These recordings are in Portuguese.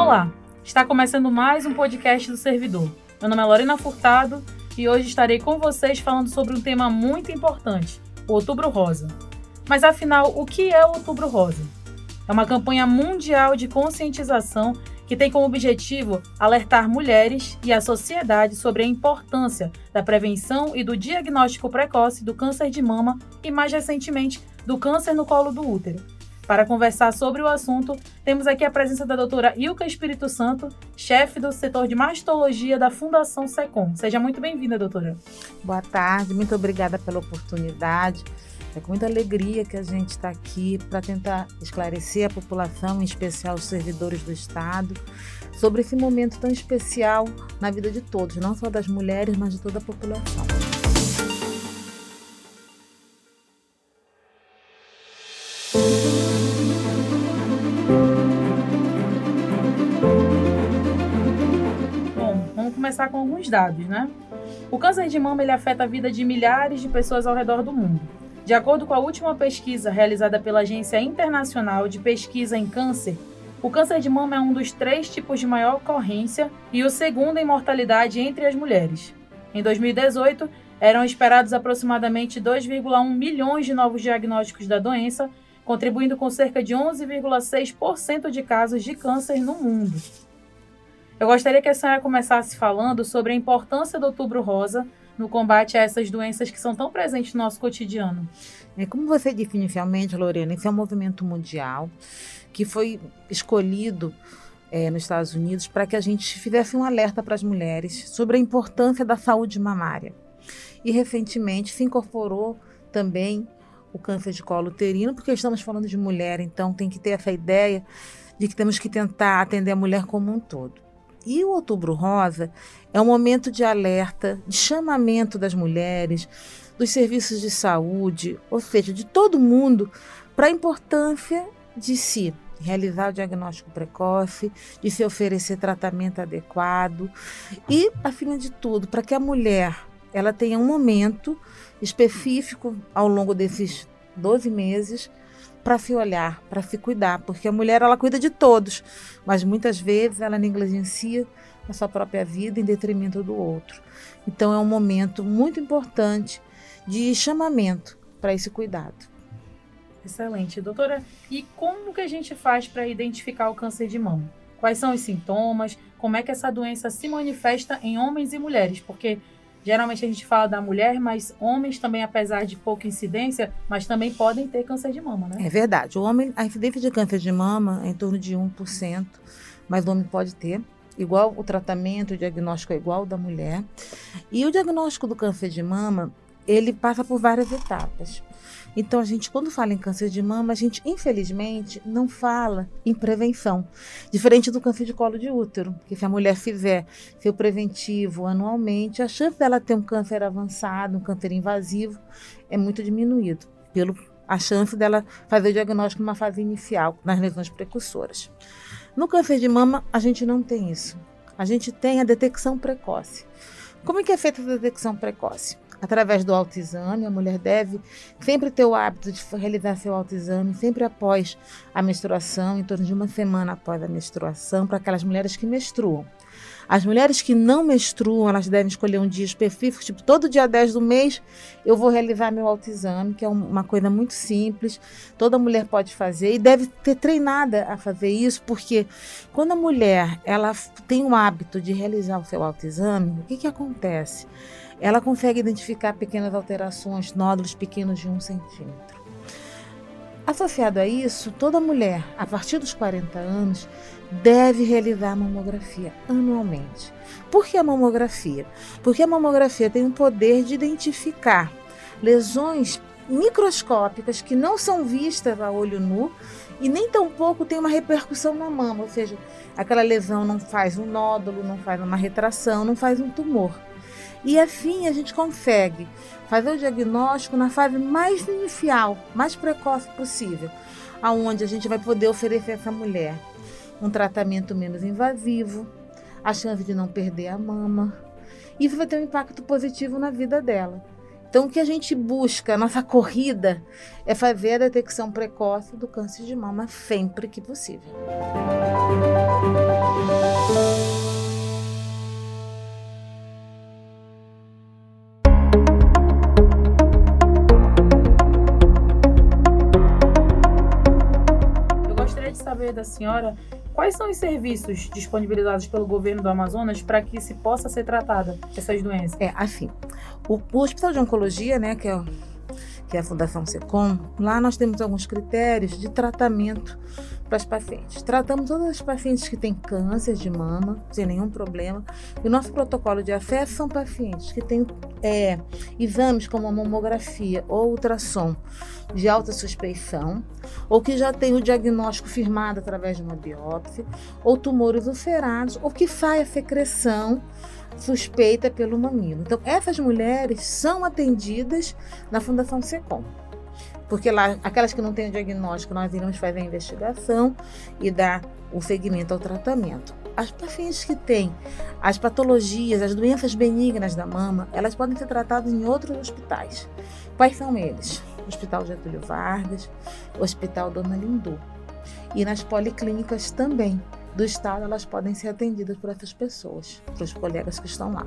Olá, está começando mais um podcast do Servidor. Meu nome é Lorena Furtado e hoje estarei com vocês falando sobre um tema muito importante, o Outubro Rosa. Mas afinal, o que é o Outubro Rosa? É uma campanha mundial de conscientização que tem como objetivo alertar mulheres e a sociedade sobre a importância da prevenção e do diagnóstico precoce do câncer de mama e, mais recentemente, do câncer no colo do útero. Para conversar sobre o assunto, temos aqui a presença da doutora Ilka Espírito Santo, chefe do setor de mastologia da Fundação SECOM. Seja muito bem-vinda, doutora. Boa tarde, muito obrigada pela oportunidade. É com muita alegria que a gente está aqui para tentar esclarecer a população, em especial os servidores do Estado, sobre esse momento tão especial na vida de todos, não só das mulheres, mas de toda a população. Começar com alguns dados, né? O câncer de mama ele afeta a vida de milhares de pessoas ao redor do mundo. De acordo com a última pesquisa realizada pela Agência Internacional de Pesquisa em Câncer, o câncer de mama é um dos três tipos de maior ocorrência e o segundo em mortalidade entre as mulheres. Em 2018, eram esperados aproximadamente 2,1 milhões de novos diagnósticos da doença, contribuindo com cerca de 11,6% de casos de câncer no mundo. Eu gostaria que a senhora começasse falando sobre a importância do Outubro Rosa no combate a essas doenças que são tão presentes no nosso cotidiano? É, como você disse inicialmente, Lorena, esse é um movimento mundial que foi escolhido é, nos Estados Unidos para que a gente fizesse um alerta para as mulheres sobre a importância da saúde mamária. E recentemente se incorporou também o câncer de colo uterino, porque estamos falando de mulher, então tem que ter essa ideia de que temos que tentar atender a mulher como um todo. E o Outubro Rosa é um momento de alerta, de chamamento das mulheres, dos serviços de saúde, ou seja, de todo mundo, para a importância de se realizar o diagnóstico precoce, de se oferecer tratamento adequado e, acima de tudo, para que a mulher ela tenha um momento específico ao longo desses 12 meses para se olhar, para se cuidar, porque a mulher ela cuida de todos, mas muitas vezes ela negligencia a sua própria vida em detrimento do outro. Então é um momento muito importante de chamamento para esse cuidado. Excelente, doutora. E como que a gente faz para identificar o câncer de mama? Quais são os sintomas? Como é que essa doença se manifesta em homens e mulheres? Porque Geralmente a gente fala da mulher, mas homens também, apesar de pouca incidência, mas também podem ter câncer de mama, né? É verdade. O homem, a incidência de câncer de mama é em torno de 1%, mas o homem pode ter. Igual o tratamento, o diagnóstico é igual ao da mulher. E o diagnóstico do câncer de mama, ele passa por várias etapas. Então, a gente, quando fala em câncer de mama, a gente, infelizmente, não fala em prevenção. Diferente do câncer de colo de útero, que se a mulher fizer seu preventivo anualmente, a chance dela ter um câncer avançado, um câncer invasivo, é muito diminuído, pelo a chance dela fazer o diagnóstico numa fase inicial, nas lesões precursoras. No câncer de mama, a gente não tem isso. A gente tem a detecção precoce. Como é que é feita a detecção precoce? Através do autoexame. A mulher deve sempre ter o hábito de realizar seu autoexame, sempre após a menstruação, em torno de uma semana após a menstruação, para aquelas mulheres que menstruam. As mulheres que não menstruam, elas devem escolher um dia específico, tipo, todo dia 10 do mês eu vou realizar meu autoexame, que é uma coisa muito simples, toda mulher pode fazer e deve ter treinada a fazer isso, porque quando a mulher ela tem o hábito de realizar o seu autoexame, o que, que acontece? Ela consegue identificar pequenas alterações, nódulos pequenos de um centímetro. Associado a isso, toda mulher, a partir dos 40 anos, deve realizar mamografia anualmente. Por que a mamografia? Porque a mamografia tem o poder de identificar lesões microscópicas que não são vistas a olho nu e nem tampouco tem uma repercussão na mama, ou seja, aquela lesão não faz um nódulo, não faz uma retração, não faz um tumor. E assim a gente consegue fazer o diagnóstico na fase mais inicial, mais precoce possível, aonde a gente vai poder oferecer a essa mulher um tratamento menos invasivo, a chance de não perder a mama. Isso vai ter um impacto positivo na vida dela. Então, o que a gente busca, a nossa corrida, é fazer a detecção precoce do câncer de mama sempre que possível. Da senhora Quais são os serviços disponibilizados pelo governo do Amazonas para que se possa ser tratada essas doenças? É, assim, o, o Hospital de Oncologia, né, que é, que é a Fundação SECOM, lá nós temos alguns critérios de tratamento para as pacientes. Tratamos todas as pacientes que têm câncer de mama, sem nenhum problema. E o nosso protocolo de acesso são pacientes que têm é, exames como a mamografia ou ultrassom de alta suspeição, ou que já têm o diagnóstico firmado através de uma biópsia, ou tumores ulcerados, ou que sai a secreção suspeita pelo mamilo. Então, essas mulheres são atendidas na Fundação SECOM porque lá, aquelas que não têm o diagnóstico, nós iremos fazer a investigação e dar o segmento ao tratamento. As pacientes que têm as patologias, as doenças benignas da mama, elas podem ser tratadas em outros hospitais. Quais são eles? Hospital Getúlio Vargas, Hospital Dona Lindu. E nas policlínicas também do estado, elas podem ser atendidas por essas pessoas, para os colegas que estão lá.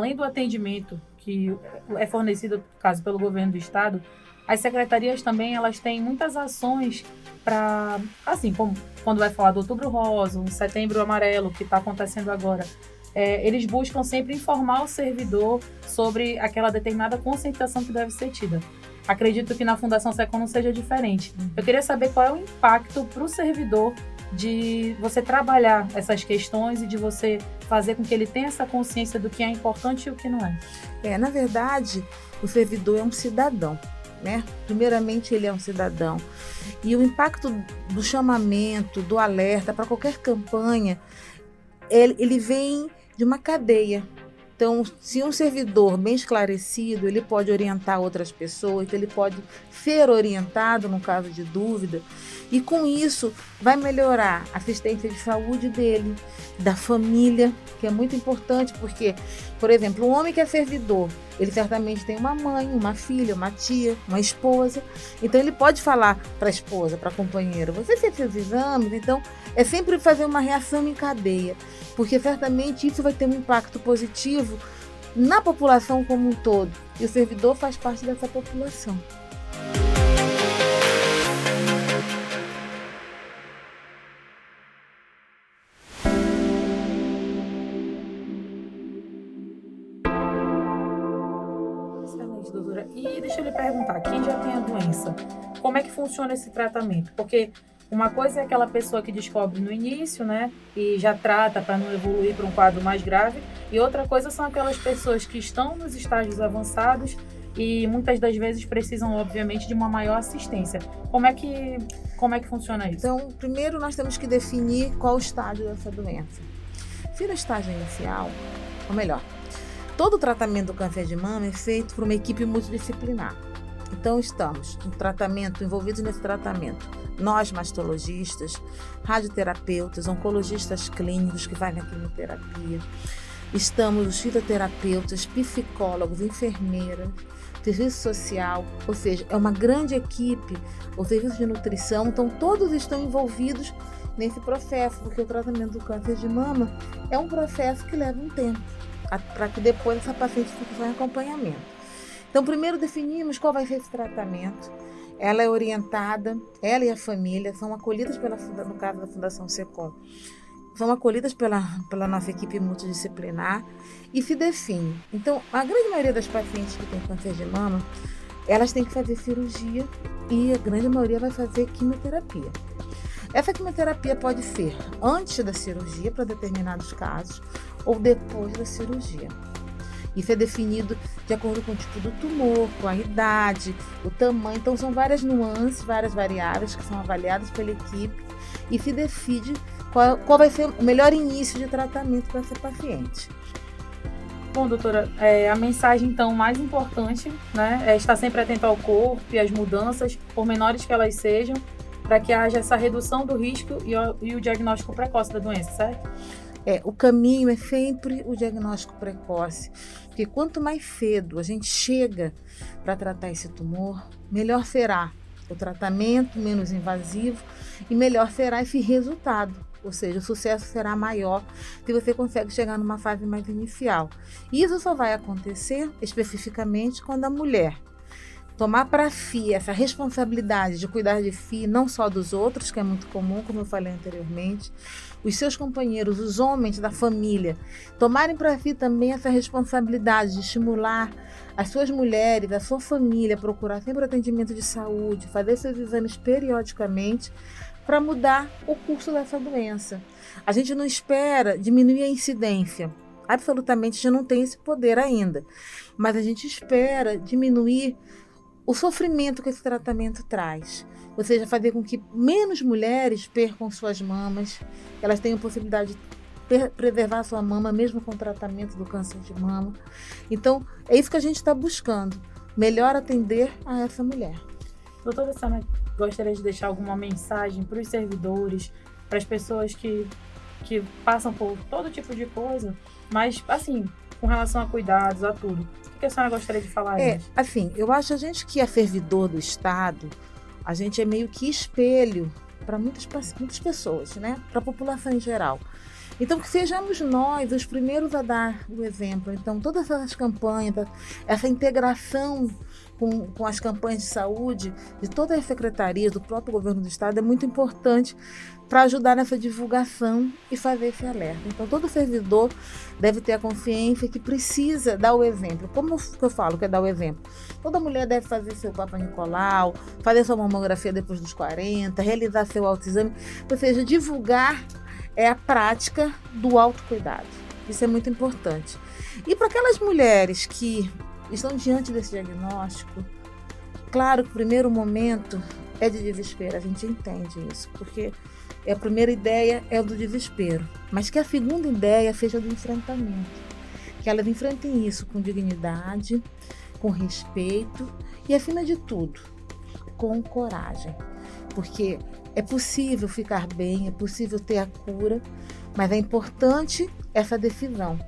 Além do atendimento que é fornecido, no caso, pelo governo do estado, as secretarias também elas têm muitas ações para, assim, como quando vai falar do Outubro Rosa, o Setembro Amarelo, que está acontecendo agora, é, eles buscam sempre informar o servidor sobre aquela determinada conscientização que deve ser tida. Acredito que na Fundação Secom não seja diferente. Eu queria saber qual é o impacto para o servidor de você trabalhar essas questões e de você fazer com que ele tenha essa consciência do que é importante e o que não é. É, na verdade, o servidor é um cidadão, né? Primeiramente, ele é um cidadão. E o impacto do chamamento, do alerta para qualquer campanha, ele, ele vem de uma cadeia. Então, se um servidor bem esclarecido, ele pode orientar outras pessoas, ele pode ser orientado no caso de dúvida, e com isso vai melhorar a assistência de saúde dele, da família, que é muito importante, porque, por exemplo, um homem que é servidor, ele certamente tem uma mãe, uma filha, uma tia, uma esposa, então ele pode falar para a esposa, para a companheira, você fez seus exames, então é sempre fazer uma reação em cadeia porque certamente isso vai ter um impacto positivo na população como um todo. E o servidor faz parte dessa população. Doutora. E deixa eu lhe perguntar, quem já tem a doença, como é que funciona esse tratamento? Porque uma coisa é aquela pessoa que descobre no início, né, e já trata para não evoluir para um quadro mais grave, e outra coisa são aquelas pessoas que estão nos estágios avançados e muitas das vezes precisam, obviamente, de uma maior assistência. Como é que como é que funciona isso? Então, primeiro nós temos que definir qual o estágio dessa doença. Se no estágio inicial, ou melhor, todo o tratamento do câncer de mama é feito por uma equipe multidisciplinar. Então, estamos no tratamento, envolvidos nesse tratamento. Nós, mastologistas, radioterapeutas, oncologistas clínicos que vai na quimioterapia. Estamos os fitoterapeutas, psicólogos, enfermeiras, serviço social, ou seja, é uma grande equipe, o serviço de nutrição, então todos estão envolvidos nesse processo, porque o tratamento do câncer de mama é um processo que leva um tempo, para que depois essa paciente fique em acompanhamento. Então, primeiro definimos qual vai ser esse tratamento. Ela é orientada, ela e a família são acolhidas pela, no caso da Fundação SECOM, são acolhidas pela, pela nossa equipe multidisciplinar e se define. Então, a grande maioria das pacientes que têm câncer de mama, elas têm que fazer cirurgia e a grande maioria vai fazer quimioterapia. Essa quimioterapia pode ser antes da cirurgia, para determinados casos, ou depois da cirurgia. Isso é definido de acordo com o tipo do tumor, com a idade, o tamanho. Então, são várias nuances, várias variáveis que são avaliadas pela equipe e se decide qual, qual vai ser o melhor início de tratamento para essa paciente. Bom, doutora, é, a mensagem então mais importante né, é estar sempre atento ao corpo e às mudanças, por menores que elas sejam, para que haja essa redução do risco e o, e o diagnóstico precoce da doença, certo? É, o caminho é sempre o diagnóstico precoce, porque quanto mais cedo a gente chega para tratar esse tumor, melhor será o tratamento, menos invasivo e melhor será esse resultado. Ou seja, o sucesso será maior se você consegue chegar numa fase mais inicial. Isso só vai acontecer especificamente quando a mulher tomar para si essa responsabilidade de cuidar de si, não só dos outros, que é muito comum, como eu falei anteriormente, os seus companheiros, os homens da família, tomarem para si também essa responsabilidade de estimular as suas mulheres, a sua família, procurar sempre atendimento de saúde, fazer seus exames periodicamente para mudar o curso dessa doença. A gente não espera diminuir a incidência. Absolutamente, gente não tem esse poder ainda. Mas a gente espera diminuir o sofrimento que esse tratamento traz. Ou seja, fazer com que menos mulheres percam suas mamas, elas tenham possibilidade de preservar sua mama, mesmo com o tratamento do câncer de mama. Então, é isso que a gente está buscando: melhor atender a essa mulher. Doutora Sana, gostaria de deixar alguma mensagem para os servidores, para as pessoas que, que passam por todo tipo de coisa, mas, assim, com relação a cuidados, a tudo que a senhora gostaria de falar? É, gente? assim, eu acho a gente que é servidor do Estado, a gente é meio que espelho para muitas, muitas pessoas, né? Para a população em geral. Então, que sejamos nós os primeiros a dar o exemplo. Então, todas essas campanhas, essa integração com, com as campanhas de saúde de todas as secretarias, do próprio governo do Estado, é muito importante para ajudar nessa divulgação e fazer esse alerta. Então, todo servidor deve ter a consciência que precisa dar o exemplo. Como eu falo que é dar o exemplo? Toda mulher deve fazer seu Papa Nicolau, fazer sua mamografia depois dos 40, realizar seu autoexame, ou seja, divulgar é a prática do autocuidado. Isso é muito importante. E para aquelas mulheres que estão diante desse diagnóstico, claro que o primeiro momento é de desespero, a gente entende isso, porque a primeira ideia é o do desespero, mas que a segunda ideia seja do enfrentamento, que elas enfrentem isso com dignidade, com respeito e, acima de tudo, com coragem, porque é possível ficar bem, é possível ter a cura, mas é importante essa decisão.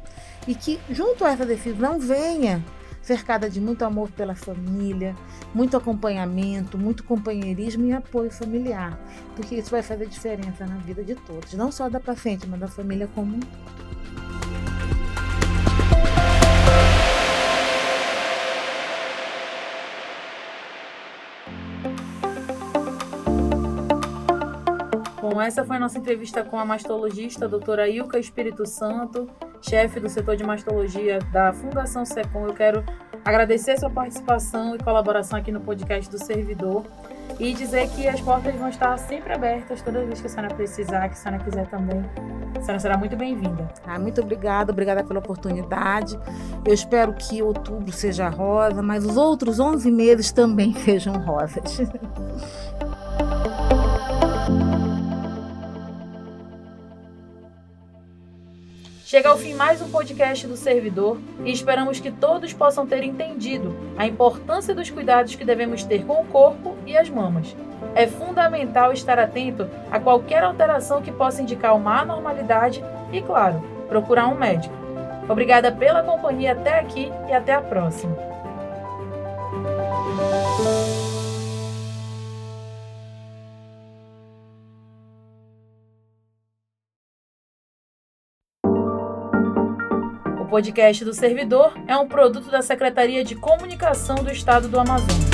E que, junto a essa decisão, venha cercada de muito amor pela família, muito acompanhamento, muito companheirismo e apoio familiar, porque isso vai fazer diferença na vida de todos, não só da paciente, mas da família como um todo. Bom, essa foi a nossa entrevista com a mastologista a doutora Ilka Espírito Santo, chefe do setor de mastologia da Fundação Secom. Eu quero agradecer sua participação e colaboração aqui no podcast do Servidor e dizer que as portas vão estar sempre abertas toda vez que a senhora precisar, que a senhora quiser também. A senhora será muito bem-vinda. Ah, muito obrigada, obrigada pela oportunidade. Eu espero que outubro seja rosa, mas os outros 11 meses também sejam rosas. Chega ao fim mais um podcast do Servidor e esperamos que todos possam ter entendido a importância dos cuidados que devemos ter com o corpo e as mamas. É fundamental estar atento a qualquer alteração que possa indicar uma anormalidade e, claro, procurar um médico. Obrigada pela companhia até aqui e até a próxima. Podcast do Servidor é um produto da Secretaria de Comunicação do Estado do Amazonas.